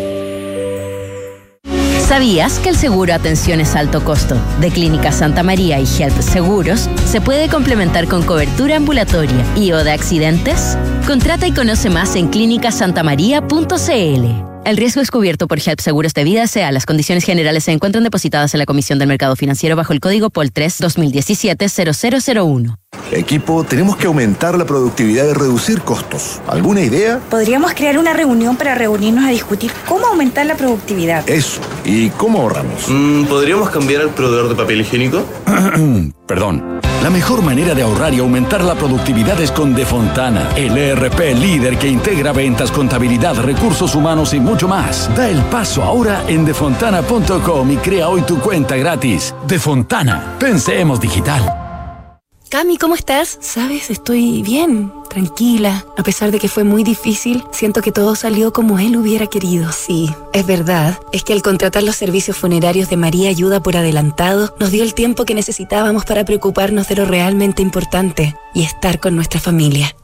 ¿Sabías que el seguro Atenciones Alto Costo de Clínica Santa María y Health Seguros se puede complementar con cobertura ambulatoria y o de accidentes? Contrata y conoce más en clínicasantamaría.cl. El riesgo es cubierto por Health Seguros de Vida S.A. Las condiciones generales se encuentran depositadas en la Comisión del Mercado Financiero bajo el código POL 3 2017-0001. Equipo, tenemos que aumentar la productividad y reducir costos. ¿Alguna idea? Podríamos crear una reunión para reunirnos a discutir cómo aumentar la productividad. Eso. ¿Y cómo ahorramos? Mm, ¿Podríamos cambiar al proveedor de papel higiénico? Perdón. La mejor manera de ahorrar y aumentar la productividad es con Defontana, el ERP líder que integra ventas, contabilidad, recursos humanos y mucho más. Da el paso ahora en defontana.com y crea hoy tu cuenta gratis. Defontana, pensemos digital. Cami, ¿cómo estás? Sabes, estoy bien, tranquila. A pesar de que fue muy difícil, siento que todo salió como él hubiera querido. Sí, es verdad. Es que al contratar los servicios funerarios de María Ayuda por adelantado, nos dio el tiempo que necesitábamos para preocuparnos de lo realmente importante y estar con nuestra familia.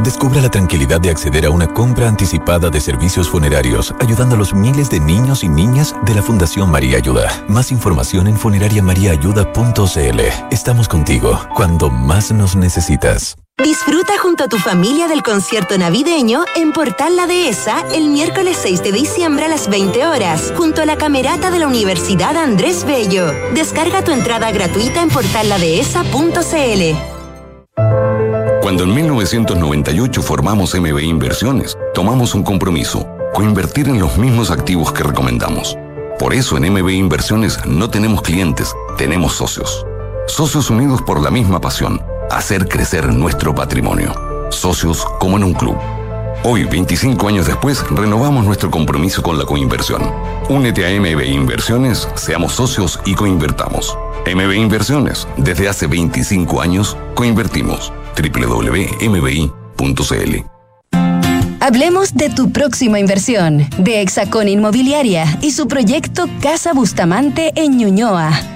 Descubra la tranquilidad de acceder a una compra anticipada de servicios funerarios, ayudando a los miles de niños y niñas de la Fundación María Ayuda. Más información en funerariamariaayuda.cl. Estamos contigo cuando más nos necesitas. Disfruta junto a tu familia del concierto navideño en Portal La Dehesa el miércoles 6 de diciembre a las 20 horas, junto a la camerata de la Universidad Andrés Bello. Descarga tu entrada gratuita en portalladehesa.cl. Cuando en 1998 formamos MB Inversiones, tomamos un compromiso, coinvertir en los mismos activos que recomendamos. Por eso en MB Inversiones no tenemos clientes, tenemos socios. Socios unidos por la misma pasión, hacer crecer nuestro patrimonio. Socios como en un club. Hoy, 25 años después, renovamos nuestro compromiso con la coinversión. Únete a MB Inversiones, seamos socios y coinvertamos. MB Inversiones, desde hace 25 años, coinvertimos. www.mbi.cl Hablemos de tu próxima inversión, de Hexacón Inmobiliaria y su proyecto Casa Bustamante en Ñuñoa.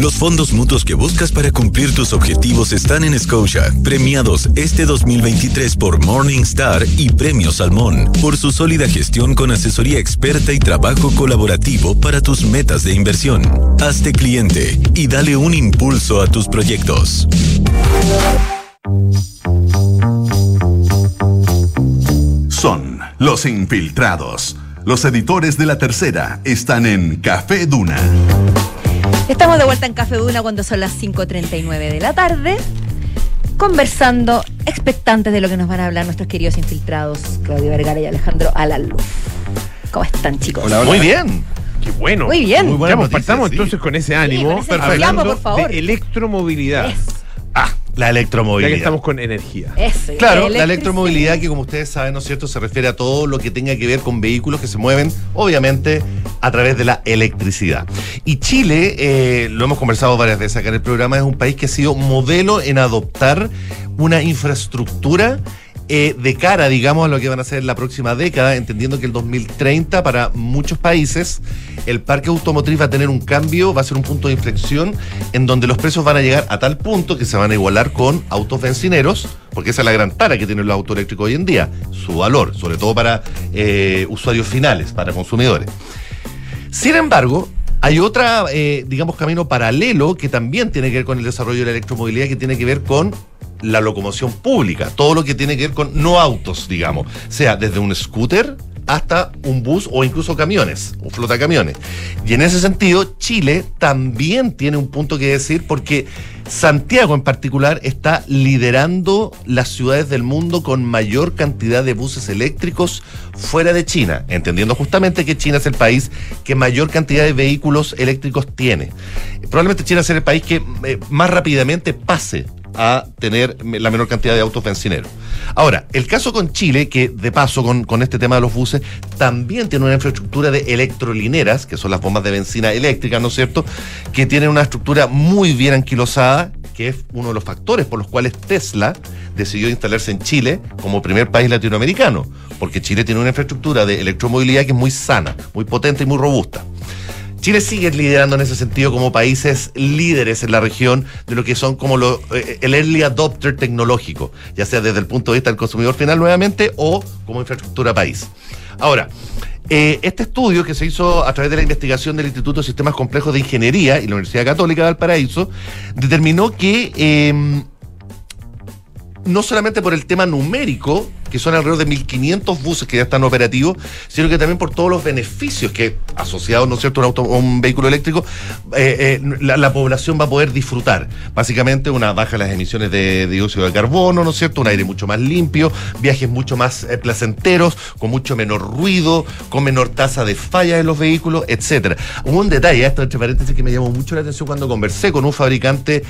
Los fondos mutuos que buscas para cumplir tus objetivos están en Scotia, premiados este 2023 por Morningstar y Premio Salmón, por su sólida gestión con asesoría experta y trabajo colaborativo para tus metas de inversión. Hazte cliente y dale un impulso a tus proyectos. Son los infiltrados. Los editores de la tercera están en Café Duna. Estamos de vuelta en Café Duna cuando son las 5.39 de la tarde, conversando, expectantes de lo que nos van a hablar nuestros queridos infiltrados, Claudio Vergara y Alejandro Alaluz. ¿Cómo están, chicos? Hola, hola. Muy bien. Qué bueno. Muy bien. Muy buena noticia, partamos sí. entonces con ese ánimo. con ese hablando entusiasmo, por favor. de electromovilidad. La Ya electromovilidad. que estamos con energía. Eso, Claro, la electromovilidad que como ustedes saben, ¿no es cierto?, se refiere a todo lo que tenga que ver con vehículos que se mueven, obviamente, a través de la electricidad. Y Chile, eh, lo hemos conversado varias veces acá en el programa, es un país que ha sido modelo en adoptar una infraestructura eh, de cara, digamos, a lo que van a ser la próxima década, entendiendo que el 2030 para muchos países el parque automotriz va a tener un cambio, va a ser un punto de inflexión en donde los precios van a llegar a tal punto que se van a igualar con autos bencineros, porque esa es la gran tara que tienen los autos eléctricos hoy en día, su valor, sobre todo para eh, usuarios finales, para consumidores. Sin embargo, hay otra, eh, digamos, camino paralelo que también tiene que ver con el desarrollo de la electromovilidad, que tiene que ver con la locomoción pública, todo lo que tiene que ver con no autos, digamos, sea desde un scooter hasta un bus o incluso camiones, o flota camiones. Y en ese sentido, Chile también tiene un punto que decir porque Santiago en particular está liderando las ciudades del mundo con mayor cantidad de buses eléctricos fuera de China, entendiendo justamente que China es el país que mayor cantidad de vehículos eléctricos tiene. Probablemente China sea el país que eh, más rápidamente pase a tener la menor cantidad de autos bencineros. Ahora, el caso con Chile, que de paso con, con este tema de los buses, también tiene una infraestructura de electrolineras, que son las bombas de benzina eléctricas, ¿no es cierto? Que tienen una estructura muy bien anquilosada, que es uno de los factores por los cuales Tesla decidió instalarse en Chile como primer país latinoamericano, porque Chile tiene una infraestructura de electromovilidad que es muy sana, muy potente y muy robusta. Chile sigue liderando en ese sentido como países líderes en la región de lo que son como eh, el early adopter tecnológico, ya sea desde el punto de vista del consumidor final nuevamente o como infraestructura país. Ahora, eh, este estudio que se hizo a través de la investigación del Instituto de Sistemas Complejos de Ingeniería y la Universidad Católica de Valparaíso determinó que eh, no solamente por el tema numérico que son alrededor de 1.500 buses que ya están operativos, sino que también por todos los beneficios que asociados, ¿no es cierto?, a un, auto- a un vehículo eléctrico, eh, eh, la, la población va a poder disfrutar. Básicamente una baja en las emisiones de dióxido de carbono, ¿no es cierto?, un aire mucho más limpio, viajes mucho más eh, placenteros, con mucho menor ruido, con menor tasa de falla en los vehículos, etcétera. Un detalle, esto entre paréntesis, que me llamó mucho la atención cuando conversé con un fabricante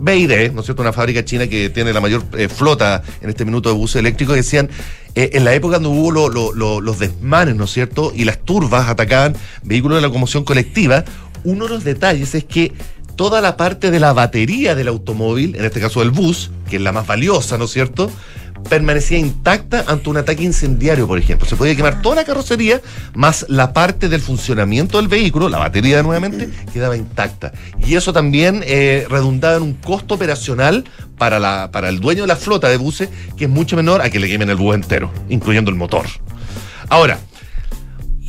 BID, ¿no es cierto?, una fábrica china que tiene la mayor flota en este minuto de buses eléctricos, eh, en la época cuando hubo lo- lo- lo- los desmanes, ¿no es cierto?, y las turbas atacaban vehículos de locomoción colectiva, uno de los detalles es que toda la parte de la batería del automóvil, en este caso del bus, que es la más valiosa, ¿no es cierto?, permanecía intacta ante un ataque incendiario, por ejemplo. Se podía quemar toda la carrocería, más la parte del funcionamiento del vehículo, la batería nuevamente, quedaba intacta. Y eso también eh, redundaba en un costo operacional para, la, para el dueño de la flota de buses, que es mucho menor a que le quemen el bus entero, incluyendo el motor. Ahora,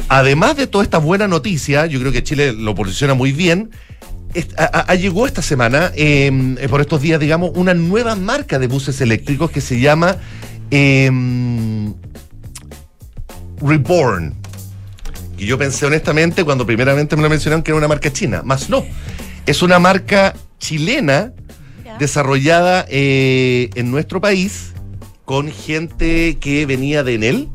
además de toda esta buena noticia, yo creo que Chile lo posiciona muy bien. Llegó esta semana, eh, eh, por estos días, digamos, una nueva marca de buses eléctricos que se llama eh, Reborn. Y yo pensé honestamente, cuando primeramente me lo mencionaron, que era una marca china. Más no. Es una marca chilena desarrollada eh, en nuestro país con gente que venía de Enel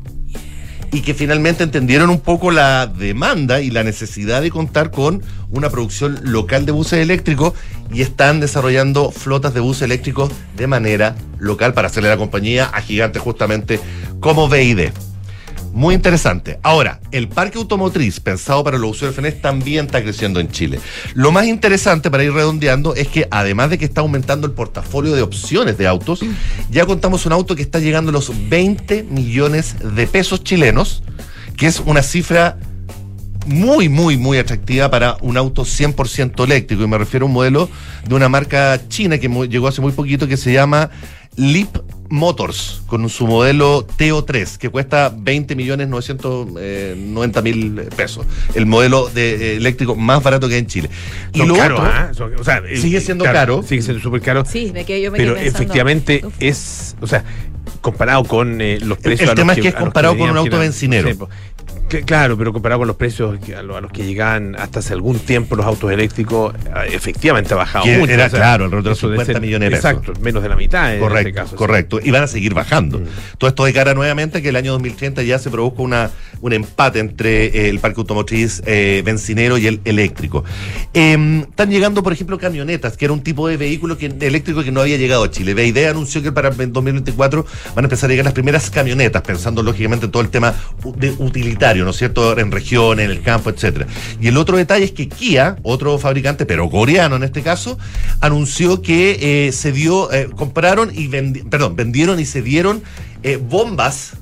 y que finalmente entendieron un poco la demanda y la necesidad de contar con una producción local de buses eléctricos y están desarrollando flotas de buses eléctricos de manera local para hacerle la compañía a gigantes justamente como BID. Muy interesante. Ahora, el parque automotriz pensado para los usuarios FNES también está creciendo en Chile. Lo más interesante para ir redondeando es que además de que está aumentando el portafolio de opciones de autos, ya contamos un auto que está llegando a los 20 millones de pesos chilenos, que es una cifra muy, muy, muy atractiva para un auto 100% eléctrico. Y me refiero a un modelo de una marca china que llegó hace muy poquito que se llama Leap Motors, con su modelo TO3, que cuesta 20 millones 990 mil pesos. El modelo de, eh, eléctrico más barato que hay en Chile. Y lo otro- ¿ah? Son- o sea, eh, sigue siendo caro. Sigue siendo súper caro. Sí, me quedé, yo me Pero quedé efectivamente es, o sea, comparado con eh, los precios. el a los tema es que es a comparado con un auto bencinero. Po. Que- Claro, pero comparado con los precios a, lo- a los que llegaban hasta hace algún tiempo los autos eléctricos, eh, efectivamente ha bajado Que mucho. era, o sea, claro, de los eso debe 50 ser- millones de pesos. Exacto, menos de la mitad en correcto, este caso. correcto. Y van a seguir bajando. Todo esto de cara nuevamente que el año 2030 ya se produjo una, un empate entre eh, el parque automotriz eh, bencinero y el eléctrico. Eh, están llegando, por ejemplo, camionetas, que era un tipo de vehículo que, eléctrico que no había llegado a Chile. BID anunció que para el 2024 van a empezar a llegar las primeras camionetas, pensando lógicamente en todo el tema de utilitario, ¿no es cierto? En regiones, en el campo, etcétera. Y el otro detalle es que Kia, otro fabricante, pero coreano en este caso, anunció que eh, se dio, eh, compraron y vendi- perdón, vendieron y se dieron eh, bombas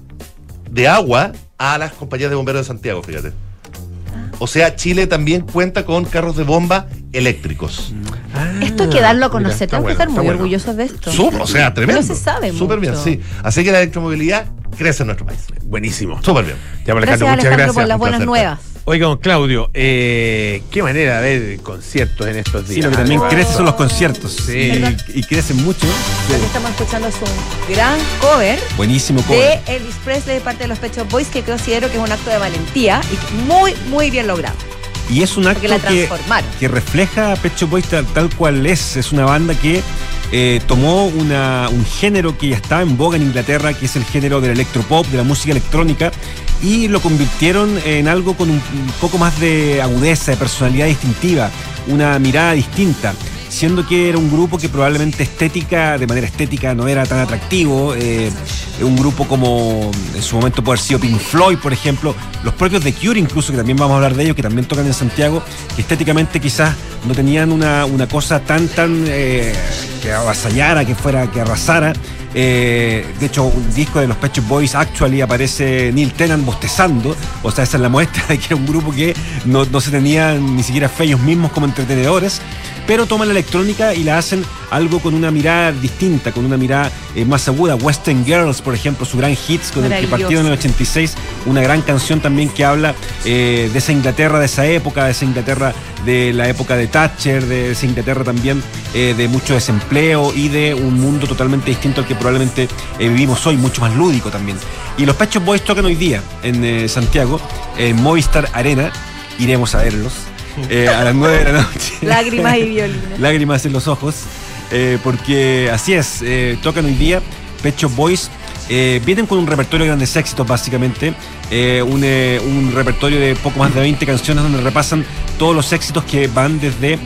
de agua a las compañías de bomberos de Santiago, fíjate. O sea, Chile también cuenta con carros de bomba eléctricos. Esto hay que darlo a Mira, conocer. Tenemos que bueno, estar está muy bueno. orgullosos de esto. Sup- o sea, tremendo. No se sabe Súper bien, sí. Así que la electromovilidad crece en nuestro país. Buenísimo. Súper bien. Ya, Gracias, Alejandro, muchas Alejandro, gracias. por las buenas placer. nuevas. Oiga, don Claudio, eh, qué manera de ver conciertos en estos días. Sí, lo que también Ah, crece son los conciertos. Sí. Y, y crecen mucho. Lo que estamos escuchando es un gran cover Buenísimo cover. de Elvis Presley de parte de los Pet Shop Boys que considero que es un acto de valentía y muy, muy bien logrado. Y es un acto que, que refleja Shop Boys tal, tal cual es. Es una banda que eh, tomó una- un género que ya estaba en boga en Inglaterra, que es el género del electropop, de la música electrónica, y lo convirtieron en algo con un, un poco más de agudeza, de personalidad distintiva, una mirada distinta. Siendo que era un grupo que probablemente estética, de manera estética, no era tan atractivo. eh, un grupo como en su momento puede haber sido Pink Floyd, por ejemplo, los propios de Cure, incluso, que también vamos a hablar de ellos, que también tocan en Santiago, que estéticamente quizás no tenían una, una cosa tan, tan eh, que avasallara, que fuera, que arrasara. Eh, de hecho, un disco de los Pet Boys, Actually, aparece Neil Tennant bostezando. O sea, esa es la muestra de que era un grupo que no, no se tenían ni siquiera fe ellos mismos como entretenedores. Pero toman la electrónica y la hacen algo con una mirada distinta, con una mirada eh, más aguda. Western Girls, por ejemplo, su gran hits con el que partieron en el 86, una gran canción también que habla eh, de esa Inglaterra de esa época, de esa Inglaterra de la época de Thatcher, de esa Inglaterra también eh, de mucho desempleo y de un mundo totalmente distinto al que probablemente vivimos hoy, mucho más lúdico también. Y los Pet Shop Boys tocan hoy día en Santiago, en Movistar Arena, iremos a verlos. Eh, a las 9 de la noche. Lágrimas y violines. Lágrimas en los ojos, eh, porque así es, eh, tocan hoy día Pet Shop Boys. vienen con un repertorio de grandes éxitos, básicamente. un, un repertorio de poco más de 20 canciones donde repasan todos los éxitos que van desde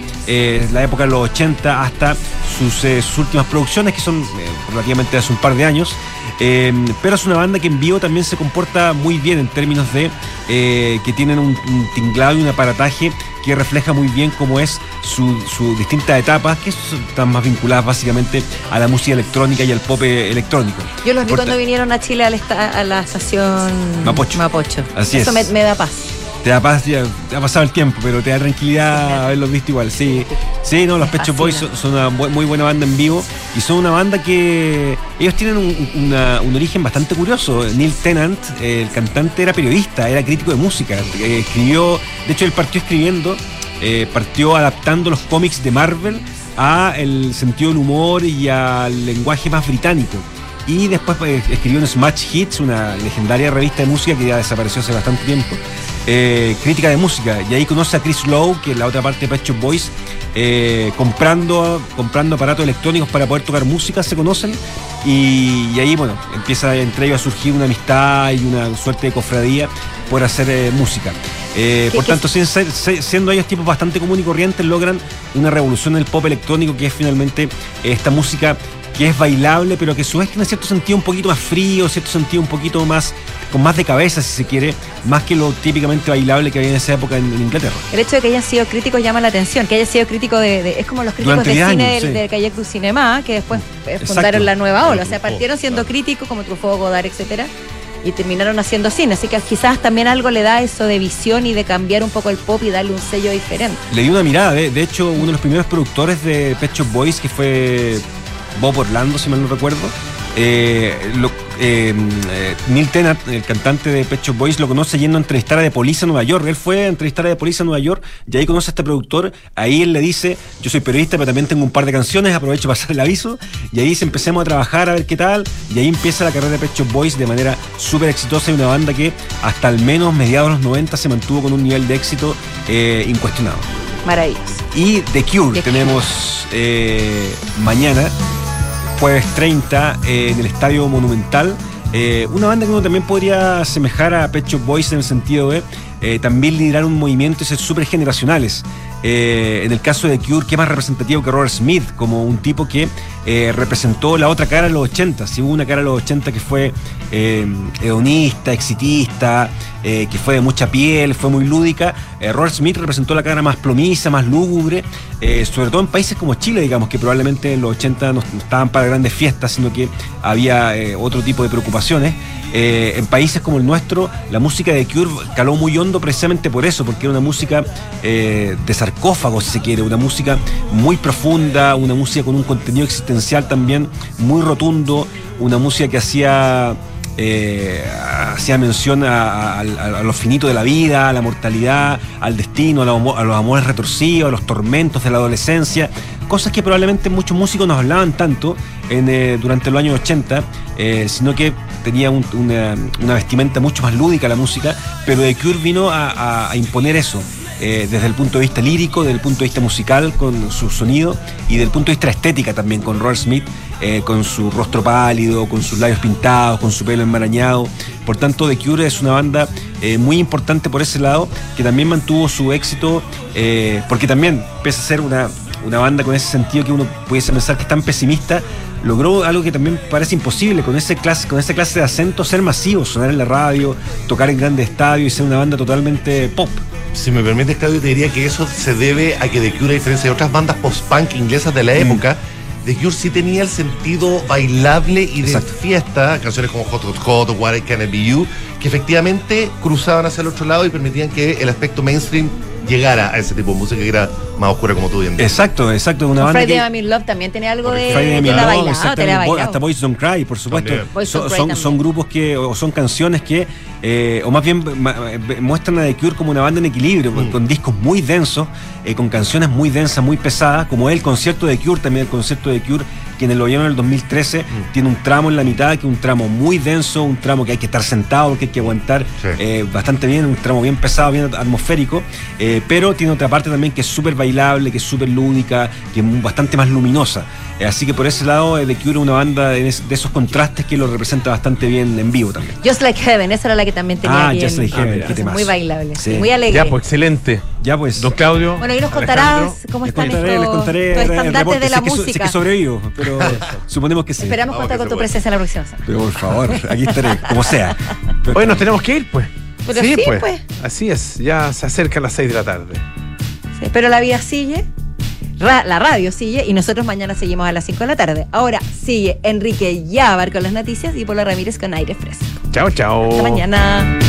la época de los 80 hasta sus, sus últimas producciones, que son relativamente hace un par de años. Eh, pero es una banda que en vivo también se comporta muy bien en términos de eh, que tienen un, un tinglado y un aparataje que refleja muy bien cómo es su, su distintas etapas, que están más vinculadas básicamente a la música electrónica y al pop eh, electrónico. Yo los vi cuando vinieron a Chile al esta- a la estación Mapocho. Así Eso es. Me, me da paz. Te da paz, ya, ha pasado el tiempo, pero te da tranquilidad haberlos visto igual. Sí, sí no, los fascina. Boys son, son una muy buena banda en vivo y son una banda que ellos tienen un, una- un origen bastante curioso. Neil Tennant, el cantante, era periodista, era crítico de música. eh, escribió, de hecho, él partió escribiendo, eh, partió adaptando los cómics de Marvel a el sentido del humor y al lenguaje más británico. Y después eh, escribió en Smash Hits, una legendaria revista de música que ya desapareció hace bastante tiempo. Eh, crítica de música. Y ahí conoce a Chris Lowe, que es la otra parte de Pet Shop Boys, eh, comprando, comprando aparatos electrónicos para poder tocar música, se conocen. Y, y ahí, bueno, empieza entre ellos a surgir una amistad y una suerte de cofradía por hacer eh, música. Eh, ¿Qué- por tanto, sin ser- siendo ellos tipos bastante comunes y corrientes, logran una revolución en el pop electrónico que es finalmente esta música que es bailable, pero que a su vez tiene cierto sentido un poquito más frío, cierto sentido un poquito más, con más de cabeza, si se quiere, más que lo típicamente bailable que había en esa época en, en Inglaterra. El hecho de que hayan sido críticos llama la atención, que haya sido crítico de, de- es como los críticos Durante de 10 cine años, del, sí. del du Cinema, que después eh, Exacto. fundaron la nueva ola, o sea, partieron siendo críticos como Truffaut, Godard, etcétera, y terminaron haciendo cine, así que quizás también algo le da eso de visión y de cambiar un poco el pop y darle un sello diferente. Le di una mirada, de, de hecho, uno de los primeros productores de Pet Shop Boys, que fue Bob Orlando, si mal no recuerdo, eh, lo- eh, eh, Neil Tennant, el cantante de Pet Shop Boys, lo conoce yendo a entrevistar a The Police a Nueva York. Él fue a entrevistar a The Police a Nueva York y ahí conoce a este productor. Ahí él le dice, yo soy periodista, pero también tengo un par de canciones, aprovecho para pasar el aviso. Y ahí dice, empecemos a trabajar a ver qué tal. Y ahí empieza la carrera de Pet Shop Boys de manera súper exitosa y una banda que hasta al menos mediados de los 90 se mantuvo con un nivel de éxito eh, incuestionado. Maravilloso. Y The Cure tenemos eh, mañana, jueves 30, eh, en el Estadio Monumental. Eh, una banda que uno también podría asemejar a Pet Shop Boys en el sentido de eh, también liderar un movimiento y ser súper generacionales. Eh, en el caso de Cure, ¿qué más representativo que Robert Smith? Como un tipo que eh, representó la otra cara de los 80. Si hubo una cara de los 80 que fue eh, exitista, eh, que fue de mucha piel, fue muy lúdica, Robert Smith representó la cara más plomiza, más lúgubre, sobre todo en países como Chile, digamos, que probablemente en los 80 no, no estaban para grandes fiestas, sino que había otro tipo de preocupaciones. Eh, en países como el nuestro, la música de Cure caló muy hondo precisamente por eso, porque era una música eh, de sarcófago, si se quiere, una música muy profunda, una música con un contenido existencial también muy rotundo, una música que hacía eh, hacía mención a, a- a- lo finito de la vida, a la mortalidad, al destino, a, a los amores retorcidos, a los tormentos de la adolescencia, cosas que probablemente muchos músicos nos hablaban tanto eh, durante los años 80, eh, sino que tenía un- una, vestimenta mucho más lúdica la música, pero The Cure vino a, imponer eso. eh, desde el punto de vista lírico, desde el punto de vista musical, con su sonido, y desde el punto de vista estética también, con Robert Smith, con su rostro pálido, con sus labios pintados, con su pelo enmarañado. Por tanto, The Cure es una banda muy importante por ese lado, que también mantuvo su éxito, porque también, pese a ser una, una banda con ese sentido que uno pudiese pensar que es tan pesimista, logró algo que también parece imposible, con, ese clase, con esa clase de acento, ser masivo, sonar en la radio, tocar en grandes estadios y ser una banda totalmente pop. Si me permites, Claudio, te diría que eso se debe a que The Cure, a diferencia de otras bandas post-punk inglesas de la época, The Cure sí tenía el sentido bailable y de fiesta, canciones como Hot Hot Hot o What I Can Be You, que efectivamente cruzaban hacia el otro lado y permitían que el aspecto mainstream llegara a ese tipo de música que era más oscura como tú bien dices. Exacto, exacto. Una banda Friday I'm in Love también tiene algo de. Friday I'm in Love, hasta Boys Don't Cry, por supuesto. Son, son, grupos que, o son canciones que, eh, o más bien muestran a The Cure como una banda en equilibrio, Mm. con, con discos muy densos, eh, con canciones muy densas, muy pesadas, como el concierto de Cure, también el concierto de Cure, quienes lo vieron en el 2013, Mm. tiene un tramo en la mitad, que es un tramo muy denso, un tramo que hay que estar sentado, que hay que aguantar Sí. eh, bastante bien, un tramo bien pesado, bien atmosférico, eh, pero tiene otra parte también que es súper bailable, que es súper lúdica, que es bastante más luminosa. Eh, así que por ese lado, eh, The Cure es una banda de, es- de esos contrastes que lo representa bastante bien en vivo también. Just Like Heaven, esa era la que también tenía Ah, bien. Just Like Heaven, mira. qué. Muy bailable, Sí. muy alegre. Ya, pues excelente. Ya pues. Don Claudio. Bueno, y nos Alejandro. contarás cómo Les están contaré, les contaré estos estandartes de la Sé que música. sé que sobrevivo, pero suponemos que sí. Esperamos contar que con tu puede. presencia la próxima semana. Pero por favor, aquí estaré, como sea. Hoy nos tenemos que ir, pues. Pero sí, pues. Así es, ya se acerca las 6 de la tarde. Sí, pero la vida sigue, ra- la radio sigue y nosotros mañana seguimos a las 5 de la tarde. Ahora sigue Enrique Yabar con las noticias y Paula Ramírez con aire fresco. Chao, chao. Hasta mañana.